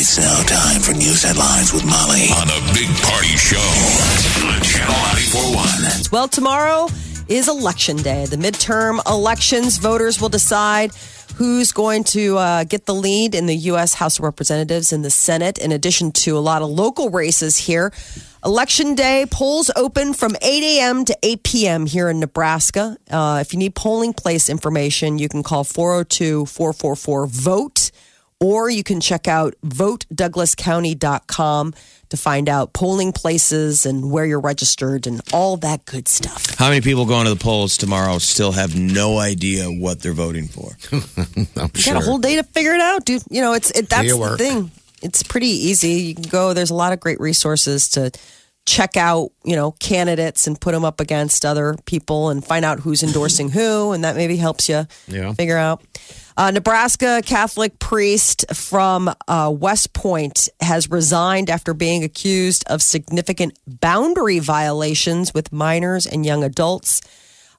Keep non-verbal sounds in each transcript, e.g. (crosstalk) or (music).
It's now time for news headlines with Molly on a big party show on Channel 941. Well, tomorrow is election day. The midterm elections, voters will decide who's going to uh, get the lead in the U.S. House of Representatives and the Senate, in addition to a lot of local races here. Election day polls open from 8 a.m. to 8 p.m. here in Nebraska. Uh, if you need polling place information, you can call 402 444 VOTE or you can check out votedouglascounty.com to find out polling places and where you're registered and all that good stuff. How many people going to the polls tomorrow still have no idea what they're voting for? (laughs) I'm You got a whole day to figure it out, dude. You know, it's it, that's the thing. It's pretty easy. You can go. There's a lot of great resources to check out, you know, candidates and put them up against other people and find out who's endorsing who, and that maybe helps you Yeah. figure out. Uh, Nebraska Catholic priest from uh, West Point has resigned after being accused of significant boundary violations with minors and young adults.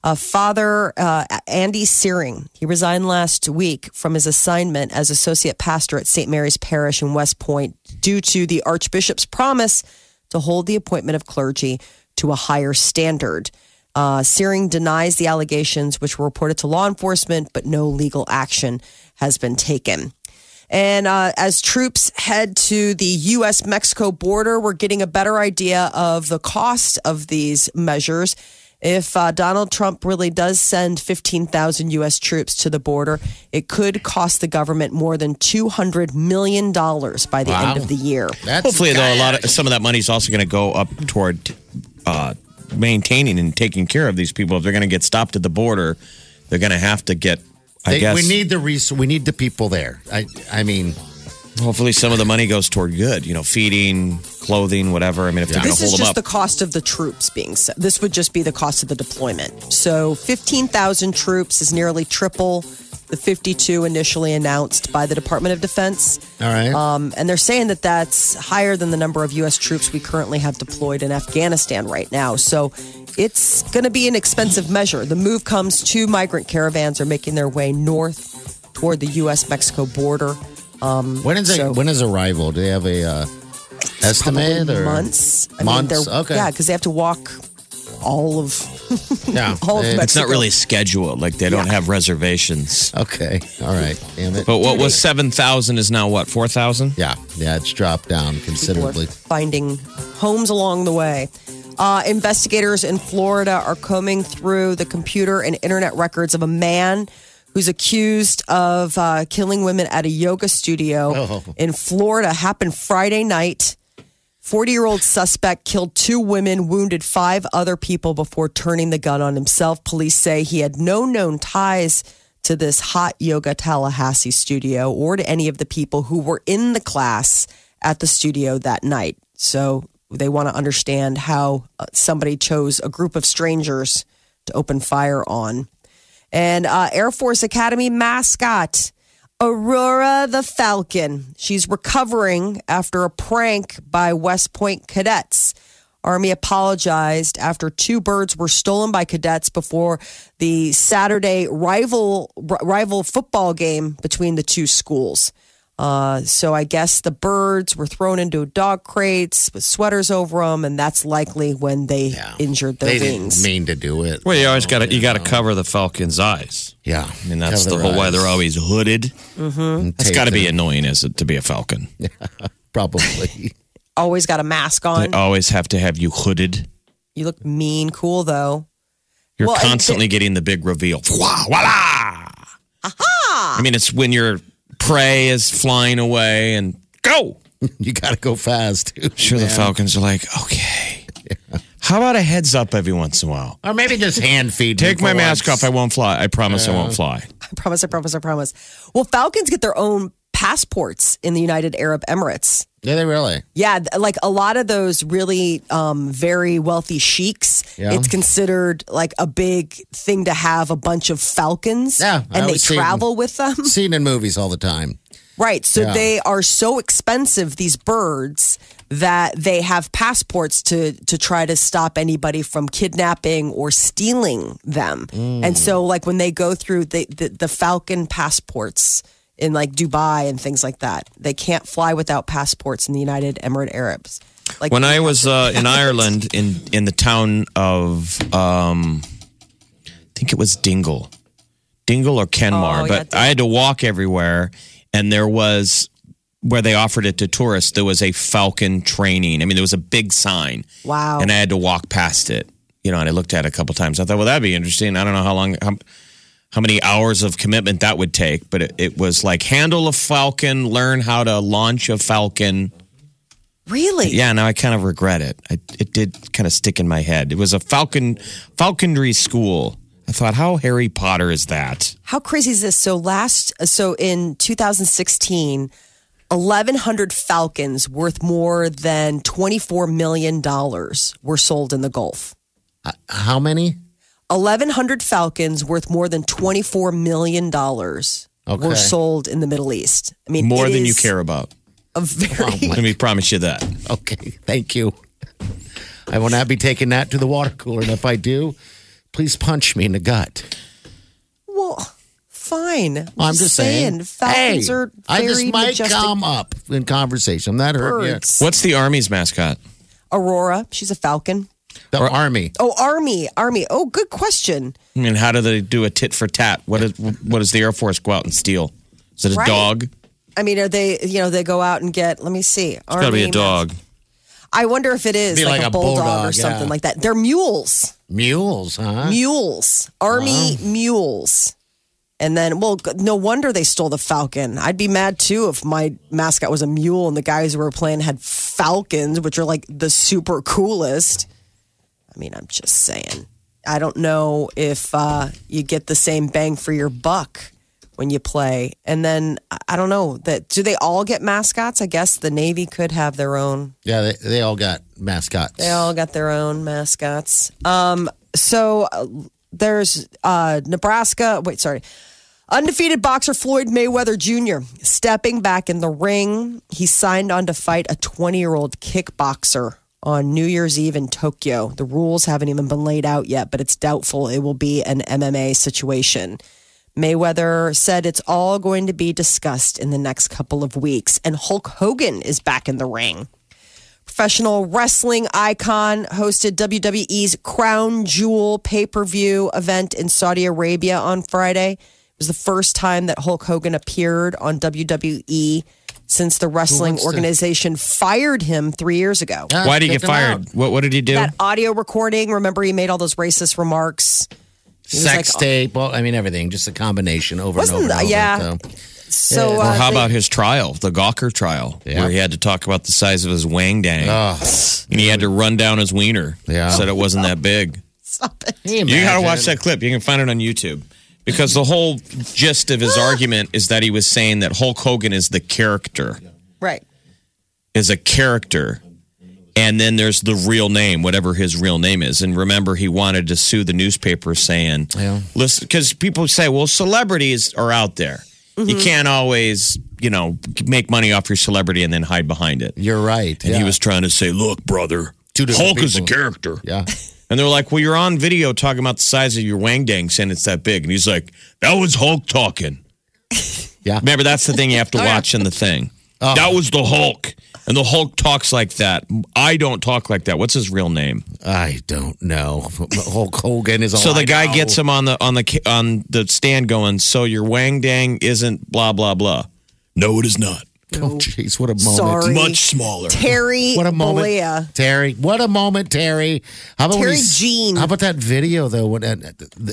Uh, Father uh, Andy Syring, he resigned last week from his assignment as associate pastor at St. Mary's Parish in West Point due to the Archbishop's promise to hold the appointment of clergy to a higher standard. Uh, Syring denies the allegations, which were reported to law enforcement, but no legal action has been taken. And uh, as troops head to the U.S. Mexico border, we're getting a better idea of the cost of these measures. If uh, Donald Trump really does send 15,000 U.S. troops to the border, it could cost the government more than $200 million by the Wow. end of the year. That's Hopefully, though, a lot of some of that money is also going to go up toward uh, maintaining and taking care of these people. If they're going to get stopped at the border, they're going to have to get. I They- guess we need the res- we need the people there. I I mean, hopefully some of the money goes toward good. You know, feeding, clothing, whatever. I mean, if they're going This to is hold them just up, the cost of the troops being sent. This would just be the cost of the deployment. So 15,000 troops is nearly triple the 52 initially announced by the Department of Defense. all right. Um, and they're saying that that's higher than the number of U.S. troops we currently have deployed in Afghanistan right now. So it's going to be an expensive measure. The move comes two migrant caravans are making their way north toward the U.S. Mexico border. when is so- it, when is arrival? Do they have a uh, estimate or months. I Months, Mean, okay. Yeah, because they have to walk all of. (laughs) Yeah, all of Mexico. it's not really scheduled. Like they don't have reservations. Okay, all right. Damn it. But what was seven thousand is now what four thousand? yeah, yeah, it's dropped down People are considerably. finding homes along the way. Uh, investigators in Florida are combing through the computer and internet records of a man who's accused of uh, killing women at a yoga studio Oh. in Florida. Happened Friday night. 40 year old suspect killed two women, wounded five other people before turning the gun on himself. Police say he had no known ties to this hot yoga Tallahassee studio or to any of the people who were in the class at the studio that night. So they want to understand how uh, somebody chose a group of strangers to open fire on. And uh, Air Force Academy mascot, Aurora the Falcon. She's recovering after a prank by West Point cadets. Army apologized after two birds were stolen by cadets before the Saturday rival rival football game between the two schools. Uh, so I guess the birds were thrown into dog crates with sweaters over them, and that's likely when they injured their they wings. didn't mean to do it. Well, you always got to you got to cover the falcon's eyes. Yeah, I mean that's Cover the their whole why they're always hooded. And That's tape got to be annoying as it to be a falcon. (laughs) probably. (laughs) Always got a mask on. They always have to have you hooded. You look mean, cool though. You're Well, and constantly getting the big reveal. Voila! voila! I mean, it's when your prey is flying away and go. (laughs) you got to go fast. Too, Sure, the falcons are like, okay. How about a heads up every once in a while? or maybe just hand feed. Take my for mask off. I won't fly. I promise I won't fly. I promise, I promise, I promise. Well, falcons get their own passports in the United Arab Emirates. Yeah, they really. Yeah, like a lot of those really um, very wealthy sheiks, Yeah. it's considered like a big thing to have a bunch of falcons. Yeah, and they travel with them. (laughs) Seen in movies all the time. Right. So Yeah. they are so expensive, these birds, that they have passports to to try to stop anybody from kidnapping or stealing them. Mm. And so like when they go through the, the, the falcon passports in like Dubai and things like that, they can't fly without passports in the United Emirate Arabs. Like When I was uh, in (laughs) Ireland, in in the town of, um, I think it was Dingle, Dingle or Kenmare, Oh, yeah, but I had to walk everywhere, and there was where they offered it to tourists. There was a falcon training. I mean, there was a big sign, Wow. and I had to walk past it. You know, and I looked at it a couple times. I thought, well, that'd be interesting. I don't know how long. How, how many hours of commitment that would take, but it, it was like handle a falcon, learn how to launch a falcon. really? Yeah, now I kind of regret it. I, it did kind of stick in my head. It was a falcon falconry school. I thought, how Harry Potter is that? How crazy is this? So last, so in 2016, 1,100 falcons worth more than 24 million dollars were sold in the Gulf. Uh, how many? 1,100 falcons worth more than 24 million dollars Okay. were sold in the Middle East. I mean, More than you care about. A very (laughs) Let me promise you that. (laughs) Okay, thank you. I will not be taking that to the water cooler, and if I do, please punch me in the gut. well. Fine. I'm, I'm just saying. falcons hey, are I very just might majestic come up in conversation. I'm not hurt yet. What's the Army's mascot? Aurora, she's a falcon. The army. Oh, army, army. Oh, good question. I mean, how do they do a tit for tat? What, is, what does the Air Force go out and steal? Is it a Right. dog? I mean, are they? You know, they go out and get. Let me see. It's got to be a dog. I wonder if it is like, like a a bulldog, or something yeah. like that. They're mules. Mules, huh? Mules. Army mules. And then, well, no wonder they stole the falcon. I'd be mad too if my mascot was a mule and the guys who were playing had falcons, which are like the super coolest. I mean, I'm just saying. I don't know if uh, you get the same bang for your buck when you play. And then I- don't know that do they all get mascots? I guess the Navy could have their own. Yeah, they, they all got mascots. They all got their own mascots. Um, so uh, there's uh, Nebraska. Wait, sorry. Undefeated boxer Floyd Mayweather Jr. stepping back in the ring. He signed on to fight a 20 year old kickboxer on New Year's Eve in Tokyo. The rules haven't even been laid out yet, but it's doubtful it will be an MMA situation. Mayweather said it's all going to be discussed in the next couple of weeks. And Hulk Hogan is back in the ring professional wrestling icon, hosted WWE's Crown Jewel pay per view event in Saudi Arabia on Friday. It was the first time that Hulk Hogan appeared on WWE since the wrestling wants to- organization fired him three years ago. Yeah, Why did he get fired? out. What, what did he do? That audio recording, remember he made all those racist remarks? Sex like- tape. Well, I mean, everything. Just a combination over and Wasn't- over. And over yeah. so. So, or uh, how they- about his trial, the Gawker trial, Yeah. where he had to talk about the size of his wang dang, Oh, and he had to run down his wiener. Yeah. said it wasn't that big. Stop it. can You got to watch that clip. You can find it on YouTube because the whole gist of his argument is that he was saying that Hulk Hogan is the character, Right. is a character, and then there's the real name, whatever his real name is. And remember, he wanted to sue the newspaper, saying, Yeah. "Listen," because people say, "Well, celebrities are out there. You mm-hmm. can't always, you know, make money off your celebrity and then hide behind it." You're right. And yeah. he was trying to say, "Look, brother, Two different Hulk is a people. character." Yeah. (laughs) And they're like, "Well, you're on video talking about the size of your wang dang, saying it's that big." And he's like, "That was Hulk talking." (laughs) Yeah. Remember, that's the thing you have to (laughs) oh, watch in the thing. Oh. That was the Hulk, and the Hulk talks like that. I don't talk like that. What's his real name? I don't know. (laughs) Hulk Hogan is all so the I guy know. gets him on the on the on the stand, going, "So your wang dang isn't blah blah blah." No, it is not. Oh, jeez, what a moment. Sorry. Much smaller. Terry What a moment, Bollea. Terry! What a moment, Terry! How about Terry he's- Jean. How about that video though? When uh,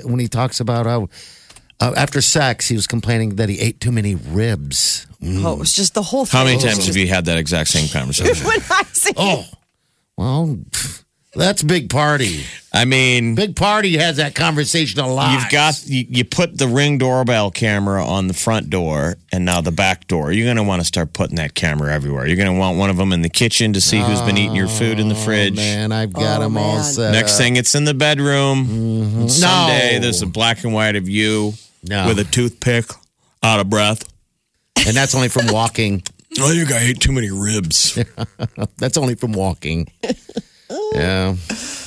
when he talks about how uh, after sex he was complaining that he ate too many ribs. Oh, it was just the whole thing. How many times just- have you had that exact same (laughs) conversation? when I say Oh, well, pff, That's big party. I mean, Big party has that conversation a lot. You've got you, you put the ring doorbell camera on the front door and now the back door. You're going to want to start putting that camera everywhere. You're going to want one of them in the kitchen to see who's been eating your food in the oh, fridge. man. I've got Oh, them all man. set. Next up. thing, it's in the bedroom. Mm-hmm. And Someday No. there's a black and white of you No. with a toothpick, out of breath. and that's only from walking. (laughs) Oh, you guy ate too many ribs. (laughs) That's only from walking. (laughs) yeah.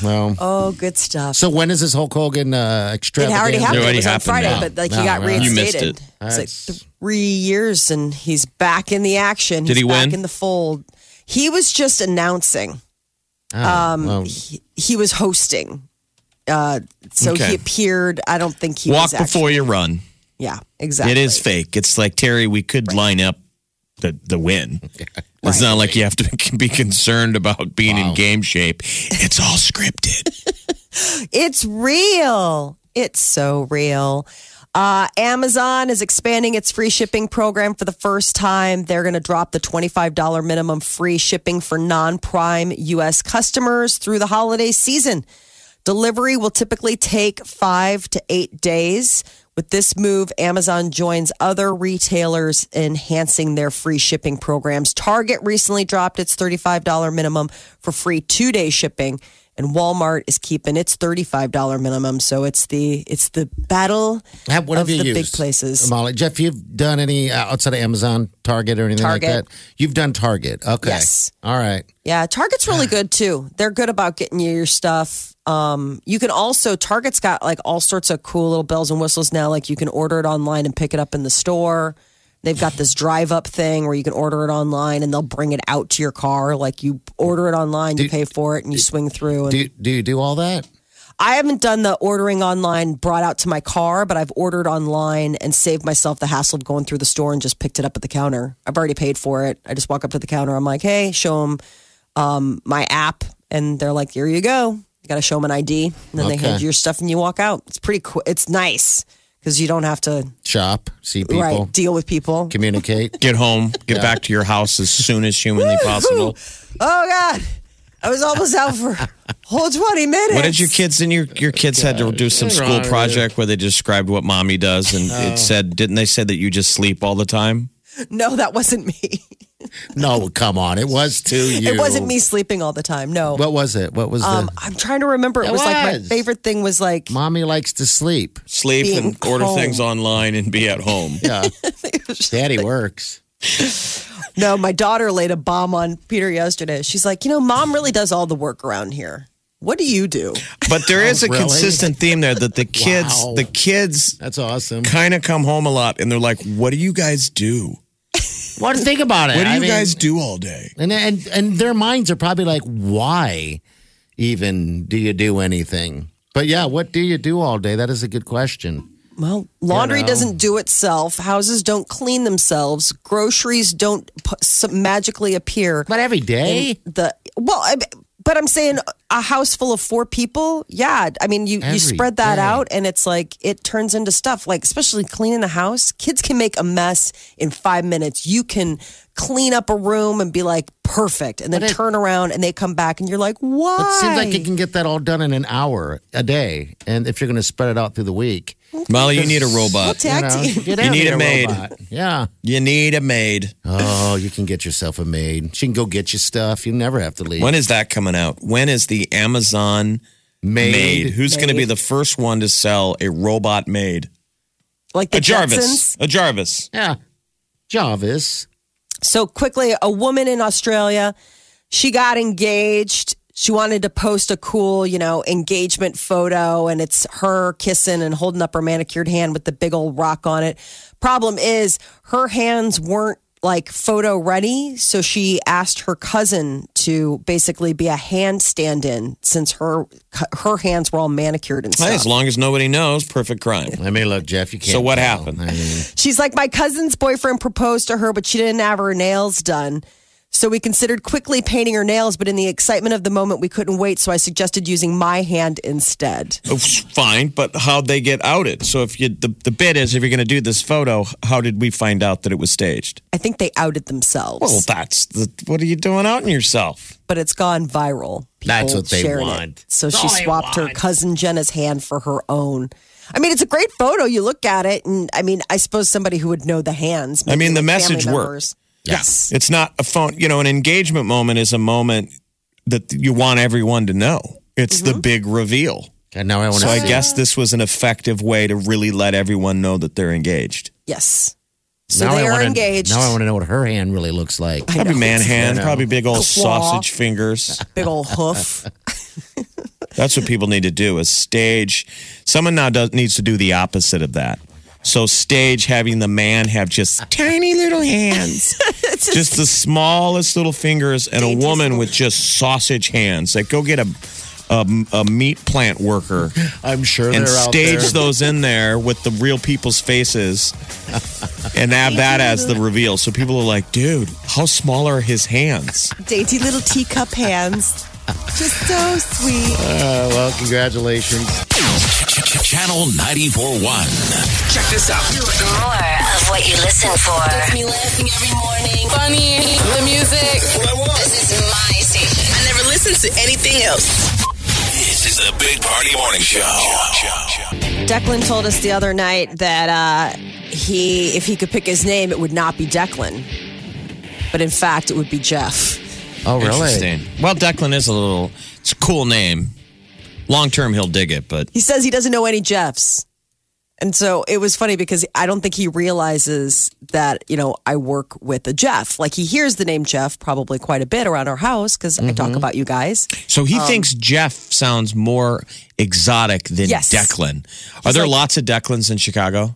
Well. Oh, good stuff. So when is this Hulk Hogan uh, it extravaganza? already happened. It already it was on happened Friday, now. but like No, he got right. You missed reinstated. it. It's That's- like three years, and he's back in the action. Did he's he back win? in the fold. He was just announcing. Oh, Um, well, he, he was hosting. Uh, so Okay. he appeared. I don't think he Walk was before you run. Yeah, exactly. It is fake. It's like Terry. We could line up the the win. (laughs) It's not like you have to (laughs) be concerned about being in game shape. It's all scripted. (laughs) It's real. It's so real. Uh, Amazon is expanding its free shipping program for the first time. They're going to drop the $25 minimum free shipping for non prime U.S. customers through the holiday season. Delivery will typically take five to eight days. With this move, Amazon joins other retailers enhancing their free shipping programs. Target recently dropped its $35 minimum for free two day shipping, and Walmart is keeping its $35 minimum. So it's the it's the battle Have- what of have you the used? big places. Molly, Jeff, you've done any uh, outside of Amazon, Target, or anything Target. like that? You've done Target. Okay. Yes. All right. Yeah, Target's really (sighs) good too. They're good about getting you your stuff. Um, you can also Target's got like all sorts of cool little bells and whistles now. Like you can order it online and pick it up in the store. They've got this drive up thing where you can order it online and they'll bring it out to your car. Like you order it online, you Do- pay for it, and you swing through. And Do, do you do all that? I haven't done the ordering online brought out to my car, but I've ordered online and saved myself the hassle of going through the store and just picked it up at the counter. I've already paid for it. I just walk up to the counter. I'm like, hey, show them um, my app, and they're like, here you go. You got to show them an ID, and then they Okay. hand you your stuff, and you walk out. It's pretty cool. It's nice because you don't have to Shop, see people, right deal with people. communicate. Get home. Get back to your house as soon as humanly possible. Oh God, I was almost out for a (laughs) whole 20 minutes. What did your kids and your your kids had to do some What's school project where they described what mommy does and it oh. said didn't they say that you just sleep all the time? No, that wasn't me. (laughs) No, come on. It was to you. It wasn't me sleeping all the time. No. What was it? What was Um, the? I'm trying to remember. It It was, like my favorite thing was like Mommy likes to sleep. Sleep Being and order home. things online and be at home. Yeah. (laughs) Daddy works. no. My daughter laid a bomb on Peter yesterday. She's like, you know, mom really does all the work around here. What do you do? But there is a really? consistent theme there that the kids Wow. the kids That's awesome. kind of come home a lot and they're like, "What do you guys do? What do you think about it? What do I you mean, guys do all day?" And and and their minds are probably like, why even do you do anything? But yeah, what do you do all day? That is a good question. Well, laundry know. doesn't do itself. Houses don't clean themselves. Groceries don't p- s- magically appear. But every day, the well, I, but I'm saying a house full of four people. Yeah, I mean you Every you spread that day. out, and it's like it turns into stuff. Like especially cleaning the house, kids can make a mess in five minutes. You can clean up a room and be like perfect, and then it- turn around and they come back, and you're like, why? it seems like you can get that all done in an hour a day. And if you're going to spread it out through the week, Molly, you need a robot. Tag you, know, team. you You don't need a maid. robot. Yeah. You need a maid. Oh, you can get yourself a maid. She can go get you stuff. You never have to leave. When is that coming out? When is the Amazon maid? maid. Who's going to be the first one to sell a robot maid? like the A Jarvis. Jetsons. A Jarvis. Yeah. Jarvis. So quickly, a woman in Australia, she got engaged. She wanted to post a cool, you know, engagement photo, and it's her kissing and holding up her manicured hand with the big old rock on it. Problem is, her hands weren't like photo ready, so she asked her cousin to basically be a hand stand-in since her her hands were all manicured and Hey, stuff. as long as nobody knows, perfect crime. I mean, look, Jeff, you can't. So what tell. happened? I mean, She's like, my cousin's boyfriend proposed to her, but she didn't have her nails done. So we considered quickly painting her nails, but in the excitement of the moment, we couldn't wait. So I suggested using my hand instead. Oh, fine, but how'd they get outed? So if you the, the bit is if you're going to do this photo, how did we find out that it was staged? I think they outed themselves, Well, that's the what are you doing outing yourself? but it's gone viral. That's what they shared it. want. So she That's all they swapped her cousin Jenna's hand for her own. I mean, it's a great photo. You look at it, and I mean, I suppose somebody who would know the hands. I mean, the message family worked. Members. Yes. It's not a phone. You know, an engagement moment is a moment that you want everyone to know. It's the mm-hmm. big reveal. And now I want to So to I guess this was an effective way to really let everyone know that they're engaged. Yes. So now they I are wanna, engaged. Now I want to know what her hand really looks like. Probably man hand, know. probably big old Claw. sausage fingers. (laughs) Big old hoof. That's what people need to do is stage. Someone now does, needs to do the opposite of that. So stage having the man have just (laughs) tiny little hands, (laughs) just the smallest little fingers, and a woman little- with just sausage hands. Like go get a a, a meat plant worker (laughs) I'm sure and they're out stage there. those in there with the real people's faces, and have that as the reveal. So people are like, "Dude, how small are his hands?" Dainty little teacup hands. Just so sweet. Uh, well, congratulations. Channel 94.1. Check this out. More of what you listen for. Gets me laughing every morning. Funny, the music. This is my station. I never listen to anything else. This is the Big Party Morning Show. Declan told us the other night that uh, he, if he could pick his name, it would not be Declan, but in fact, it would be Jeff. Oh, really? Interesting. Well, Declan is a little. It's a cool name. Long term, he'll dig it, but He says he doesn't know any Jeffs. And so it was funny because I don't think he realizes that, you know, I work with a Jeff. Like he hears the name Jeff probably quite a bit around our house because I Mm-hmm. talk about you guys. so he thinks Jeff sounds more exotic than Um, Yes. Declan. Are there like- lots of Declans in Chicago?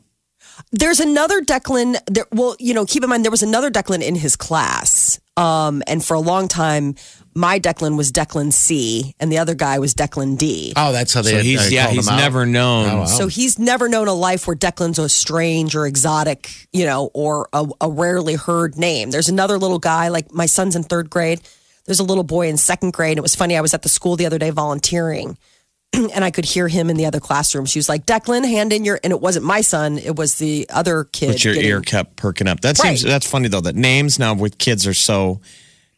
There's another Declan. There, well, you know, keep in mind there was another Declan in his class, um, and for a long time, my Declan was Declan C, and the other guy was Declan D. Oh, that's how they. So he's yeah, he's him out? never known. Oh, wow. So he's never known a life where Declan's a strange or exotic, you know, or a, a rarely heard name. There's another little guy, like my son's in third grade. There's a little boy in second grade. It was funny. I was at the school the other day volunteering, (clears throat) and I could hear him in the other classroom. She was like, "Declan, hand in your," and it wasn't my son. It was the other kid. But your getting- ear kept perking up. That seems Right. that's funny though. That names now with kids are so,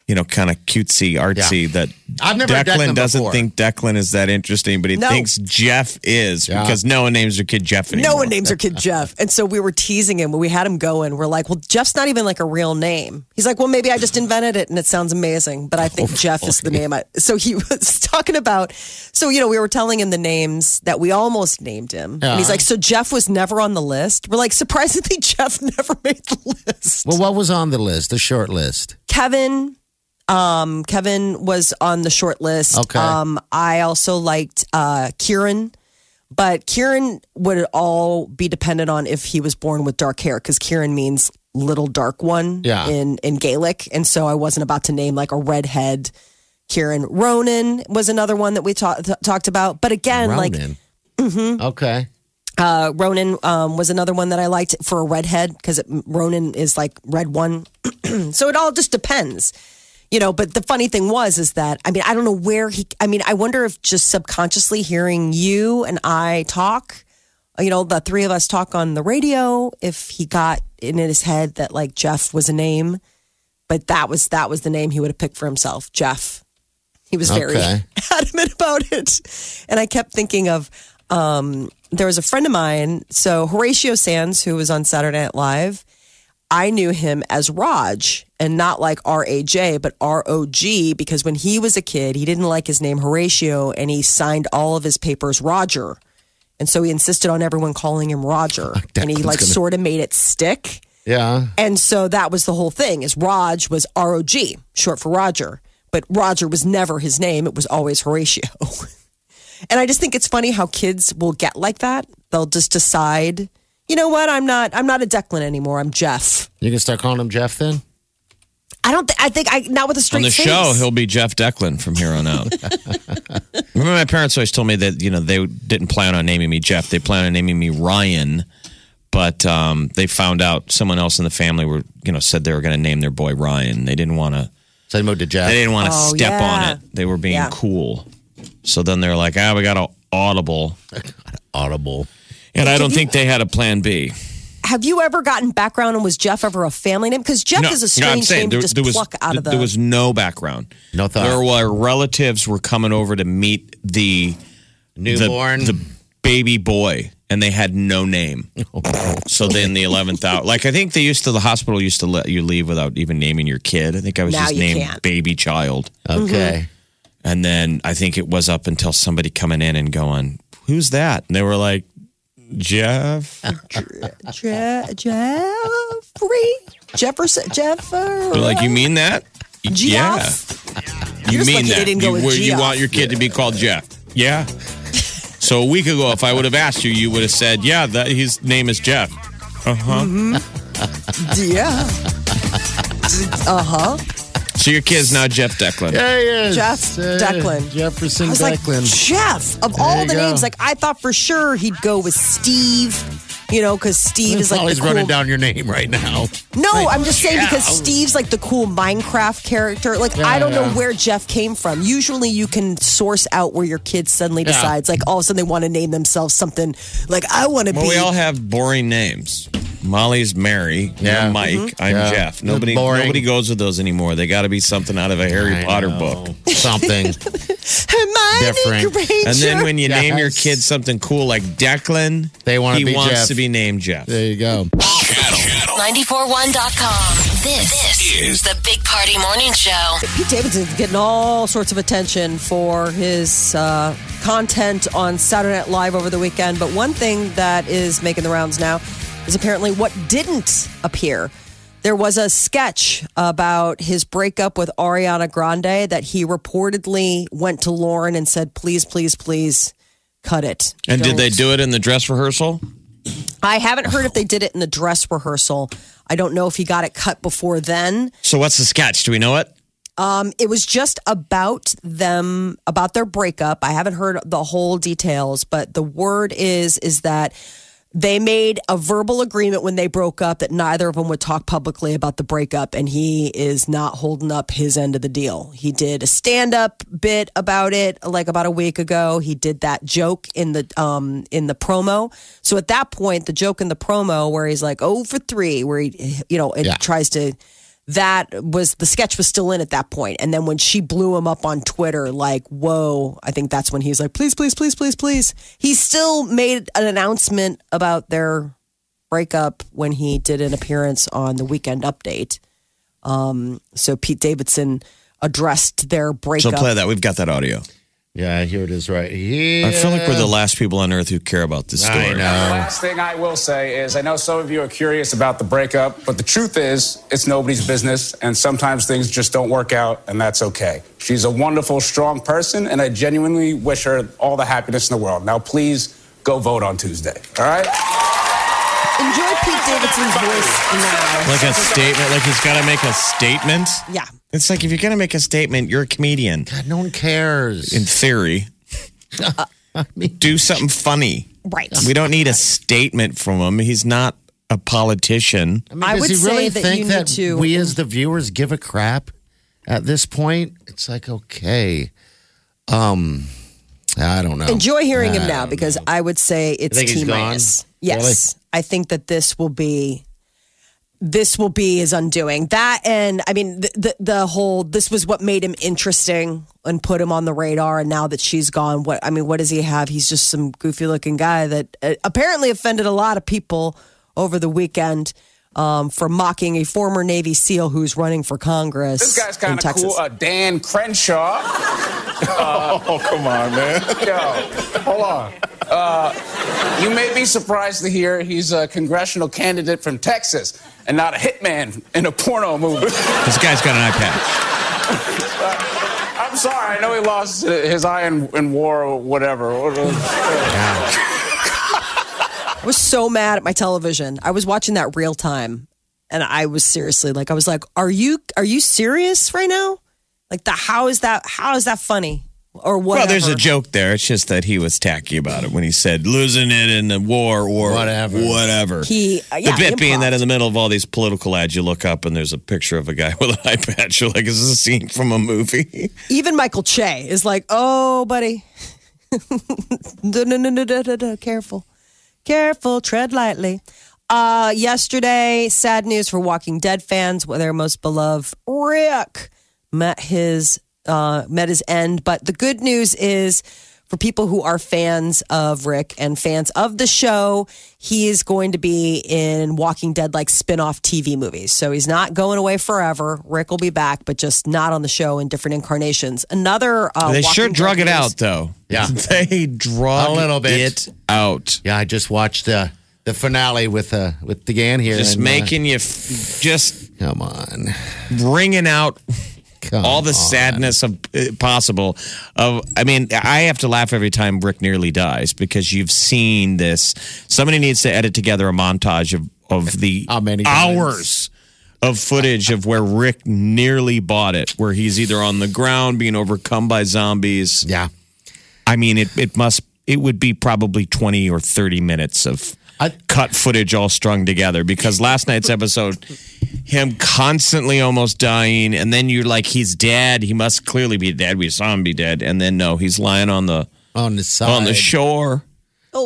you know, kind of cutesy, artsy. That I've never Declan Declan doesn't before. think Declan is that interesting, but he No. thinks Jeff is Yeah. because no one names their kid Jeff anymore. No one names their kid (laughs) Jeff. And so we were teasing him when we had him going. We're like, well, Jeff's not even like a real name. He's like, well, maybe I just invented it and it sounds amazing, but I think oh, Jeff is the name. I, so he (laughs) was talking about, so, you know, we were telling him the names that we almost named him. And he's uh-huh. like, so Jeff was never on the list. We're like, surprisingly, (laughs) Jeff never made the list. Well, what was on the list? The short list. Kevin, um, Kevin was on the short list. Okay. Um, I also liked uh, Kieran, but Kieran would all be dependent on if he was born with dark hair because Kieran means little dark one Yeah. in in Gaelic, and so I wasn't about to name like a redhead. Kieran Ronan was another one that we ta- th- talked about, but again, like Mm-hmm. Okay. uh, Ronan um, was another one that I liked for a redhead because Ronan is like red one. (clears throat) so it all just depends, you know. But the funny thing was, is that I mean, I don't know where he. I mean, I wonder if just subconsciously hearing you and I talk, you know, the three of us talk on the radio, if he got in his head that like Jeff was a name, but that was that was the name he would have picked for himself, Jeff. He was very Okay. (laughs) adamant about it. And I kept thinking of um, there was a friend of mine, so Horatio Sanz, who was on Saturday Night Live. I knew him as Raj and not like R A J, but R O G, because when he was a kid, he didn't like his name Horatio and he signed all of his papers Roger. And so he insisted on everyone calling him Roger. (laughs) and he like gonna- sort of made it stick. Yeah. And so that was the whole thing is Raj was ROG, short for Roger. But Roger was never his name. It was always Horatio. (laughs) and I just think it's funny how kids will get like that. They'll just decide, you know what, I'm not I'm not a Declan anymore. I'm Jeff. You can start calling him Jeff then? I don't th- I think I not with a straight on the face. show, he'll be Jeff Declan from here on out. (laughs) Remember, my parents always told me that you know they didn't plan on naming me Jeff; they planned on naming me Ryan. But um, they found out someone else in the family were you know said they were going to name their boy Ryan. They didn't want to So they moved to Jeff. They didn't want to Oh, step yeah. on it. They were being Yeah. cool. So then they're like, ah, we got an audible. (laughs) Audible. And I don't think they had a plan B. Have you ever gotten background and was Jeff ever a family name? Because Jeff is a no, strange saying name there, to just there was, pluck out of the. there was no background. No thought. There were relatives were coming over to meet the the, Newborn. the baby boy, and they had no name. (laughs) So then the eleventh hour, like I think they used to, the hospital used to let you leave without even naming your kid. I think I was Now just named can't. baby child, okay. Mm-hmm. and then I think it was up until somebody coming in and going, "Who's that?" And they were like, "Jeff." Je- Jeffrey Jefferson Jeffer. Like, "You mean that?" Jeff? Yeah. You Just mean lucky they that? didn't go with where you want your kid to be called Jeff? Yeah. So a week ago, if I would have asked you, you would have said, "Yeah, that his name is Jeff." Uh huh. Yeah. (laughs) Uh huh. So your kid's now Jeff Declan. Yeah, yeah. Jeff Uh, Declan. Jefferson I was like, Declan. Jeff, of all the go. names, like I thought for sure he'd go with Steve, you know, because Steve is like Holly's the cool. running down your name right now. No, I'm just saying because Steve's like the cool Minecraft character. Like I don't know where Jeff came from. Usually you can source out where your kid suddenly Yeah. decides, like all of a sudden they want to name themselves something like I want to Well, be. we all have boring names. Molly's Mary. Yeah. You're Mike. I'm Yeah. Jeff. Nobody. Nobody goes with those anymore. They got to be something out of a Harry I Potter know. book. Something. (laughs) Hermione Different. Granger. And then when you name your Yes. kid something cool like Declan, They wanna he be wants Jeff. to be named Jeff. there you go. Channel, channel 941.com. This, this is the Big Party Morning Show. Pete Davidson's getting all sorts of attention for his uh, content on Saturday Night Live over the weekend. But one thing that is making the rounds now is apparently what didn't appear. There was a sketch about his breakup with Ariana Grande that he reportedly went to Lorne and said, please, please, please cut it. And did they Don't." do it in the dress rehearsal? I haven't heard if they did it in the dress rehearsal. I don't know if he got it cut before then. So what's the sketch? Do we know it? Um, it was just about them about their breakup i haven't heard the whole details but the word is is that they made a verbal agreement when they broke up that neither of them would talk publicly about the breakup and he is not holding up his end of the deal. He did a stand-up bit about it like about a week ago. He did that joke in the um in the promo. So at that point the joke in the promo where he's like oh for three where he you know it Yeah. tries to that was the sketch was still in at that point and then when she blew him up on twitter like whoa i think that's when he's like please please please please please he still made an announcement about their breakup when he did an appearance on the weekend update um, so pete davidson addressed their breakup. So play that. We've got that audio. Yeah, here it is right here. I feel like we're the last people on earth who care about this story. I know. Last thing I will say is I know some of you are curious about the breakup, but the truth is it's nobody's business, and sometimes things just don't work out, and that's okay. She's a wonderful, strong person, and I genuinely wish her all the happiness in the world. Now, please go vote on Tuesday, all right? Enjoy pete davidson's voice now Like a statement. Like he's got to make a statement. yeah It's like if you're going to make a statement, you're a comedian. God, no one cares. In theory, (laughs) do something funny. right We don't need a statement from him. He's not a politician. I, mean, I would he say really that think you need that to- we as the viewers give a crap at this point? It's like, okay. Um, I don't know. enjoy hearing him now don't because I would say it's think T gone? minus. Yes, I think that this will be this will be his undoing. That and I mean the, the the whole this was what made him interesting and put him on the radar. And now that she's gone, what I mean, what does he have? He's just some goofy looking guy that uh, apparently offended a lot of people over the weekend. Um, for mocking a former Navy SEAL who's running for Congress. This guy's kind of cool. Uh, Dan Crenshaw. (laughs) Oh, come on, man. Yo, hold on. Uh, you may be surprised to hear he's a congressional candidate from Texas and not a hitman in a porno movie. This guy's got an eye patch. I'm sorry. I know he lost his eye in, in war or whatever. I was so mad at my television. I was watching that real time, and I was seriously like, I was like, "Are you are you serious right now? Like the how is that how is that funny? or whatever. Well, there's a joke there. It's just that he was tacky about it when he said losing it in the war or Whatever. Whatever. He, uh, yeah, the bit being that in the middle of all these political ads, you look up and there's a picture of a guy (laughs) with an eye patch. You're like, is this a scene from a movie? Even Michael Che is like, "Oh, buddy, (laughs) no, no, no, no, no, no, no, careful, careful, tread lightly." Uh, yesterday, sad news for Walking Dead fans. Where their most beloved Rick met his uh, met his end. But the good news is for people who are fans of Rick and fans of the show, he is going to be in Walking Dead like spin-off TV movies. So he's not going away forever. Rick will be back, but just not on the show in different incarnations. Another uh, they sure Walking Dead drug it out, though. Yeah. (laughs) they drug A little bit. it out. Yeah, I just watched uh, the finale with uh, with DeGan here. Just and, uh, making you f- just come on, bringing out come all the on. sadness of uh, possible of i mean i have to laugh every time rick nearly dies because you've seen this somebody needs to edit together a montage of of the (laughs) How many times? hours of footage of where rick nearly bought it where he's either on the ground being overcome by zombies Yeah, i mean it it must it would be probably 20 or 30 minutes of I- cut footage all strung together because last night's episode him constantly almost dying and then you're like he's dead he must clearly be dead we saw him be dead and then no he's lying on the on the side. on the shore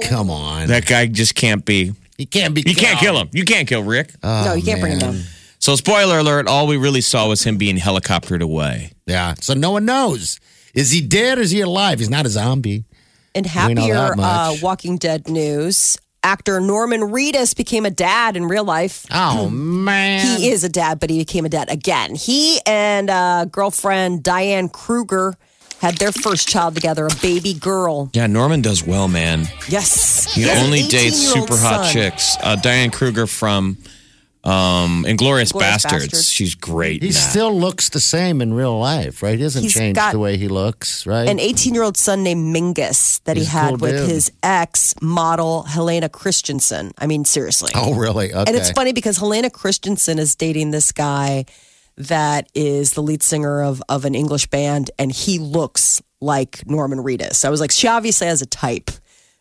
Come on, that guy just can't be he can't be. you can't kill him you can't kill rick no, you can't bring him man. down. so spoiler alert all we really saw was him being helicoptered away Yeah, so no one knows. Is he dead or is he alive? He's not a zombie. And happier uh. Walking Dead news, actor Norman Reedus became a dad in real life. Oh man, He is a dad, but he became a dad again. He and uh, girlfriend Diane Kruger had their first child together, a baby girl. yeah norman does well man Yes. He has only dates super hot son. chicks. Uh, Diane Kruger from um, Inglorious Inglourious Bastards. Bastards. She's great. He still looks the same in real life, right? He hasn't He's changed got the way he looks, right? An 18 year old son named Mingus that He's he had cool with dude. his ex model, Helena Christensen. I mean, seriously. oh, really? Okay. And it's funny because Helena Christensen is dating this guy that is the lead singer of, of an English band, and he looks like Norman Reedus. I was like, she obviously has a type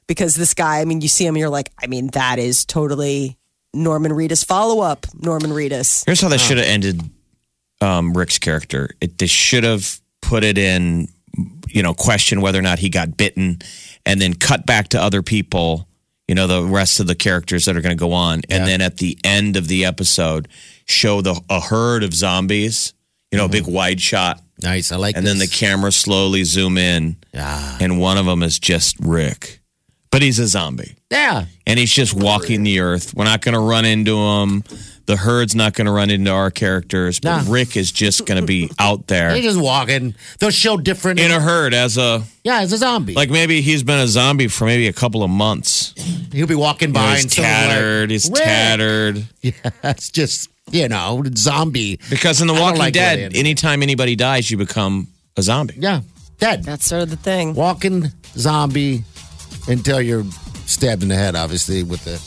because this guy, I mean, you see him, you're like, I mean, that is totally Norman Reedus. Follow up, Norman Reedus. Here's how they should have ended um, Rick's character. It, they should have put it in, you know, question whether or not he got bitten, and then cut back to other people. You know, the rest of the characters that are going to go on, and then at the end of the episode, show the a herd of zombies. You know, a big wide shot, nice. I like. and then the this. camera slowly zoom in, yeah, and one of them is just Rick, but he's a zombie. yeah. and he's just walking the earth. We're not going to run into him. The herd's not going to run into our characters, but Nah. Rick is just going to be (laughs) out there He's just walking. They'll show different. in a herd as a yeah, as a zombie. like maybe he's been a zombie for maybe a couple of months. he'll be walking You know, by he's and someone's like, tattered. he's "Rick!" tattered. (laughs) Yeah, it's just you know zombie. Because in The I Walking like Dead, anytime anybody dies, you become a zombie. Yeah, dead. That's sort of the thing. Walking zombie until you're stabbed in the head, obviously with the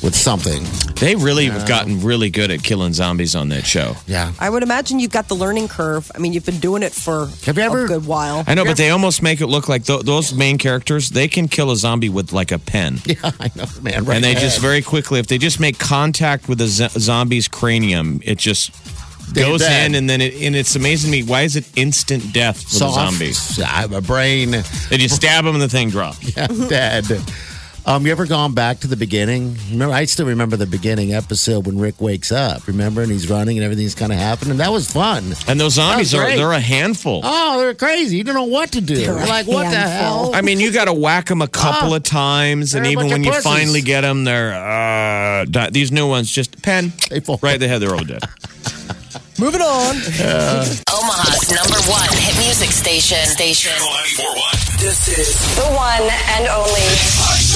with something. They really have gotten really good at killing zombies on that show. Yeah. I would imagine you've got the learning curve. I mean, you've been doing it for Have you ever- a good while. I know, but they almost make it look like th- those main characters, they can kill a zombie with like a pen. (laughs) Yeah, I know, man. Right and they just very quickly, if they just make contact with a z- zombie's cranium, it just They're goes dead. in, and then it, and it's amazing to me. Why is it instant death for the zombies? I have a brain. They just stab them, and the thing drops. (laughs) Yeah, dead. Um, you ever gone back to the beginning? Remember, I still remember the beginning episode when Rick wakes up. Remember, and he's running and everything's kind of happening. That was fun. And those zombies are—they're a handful. Oh, they're crazy. You don't know what to do. They're You're like, what the hell? I mean, you got to whack them a couple Oh. of times, and even when you pussies. finally get them, they're uh, di- these new ones just pen They fall. right. They have their own dead. (laughs) Moving on. (laughs) Omaha's number one hit music station. Station. Channel 941. This is The one and only. Party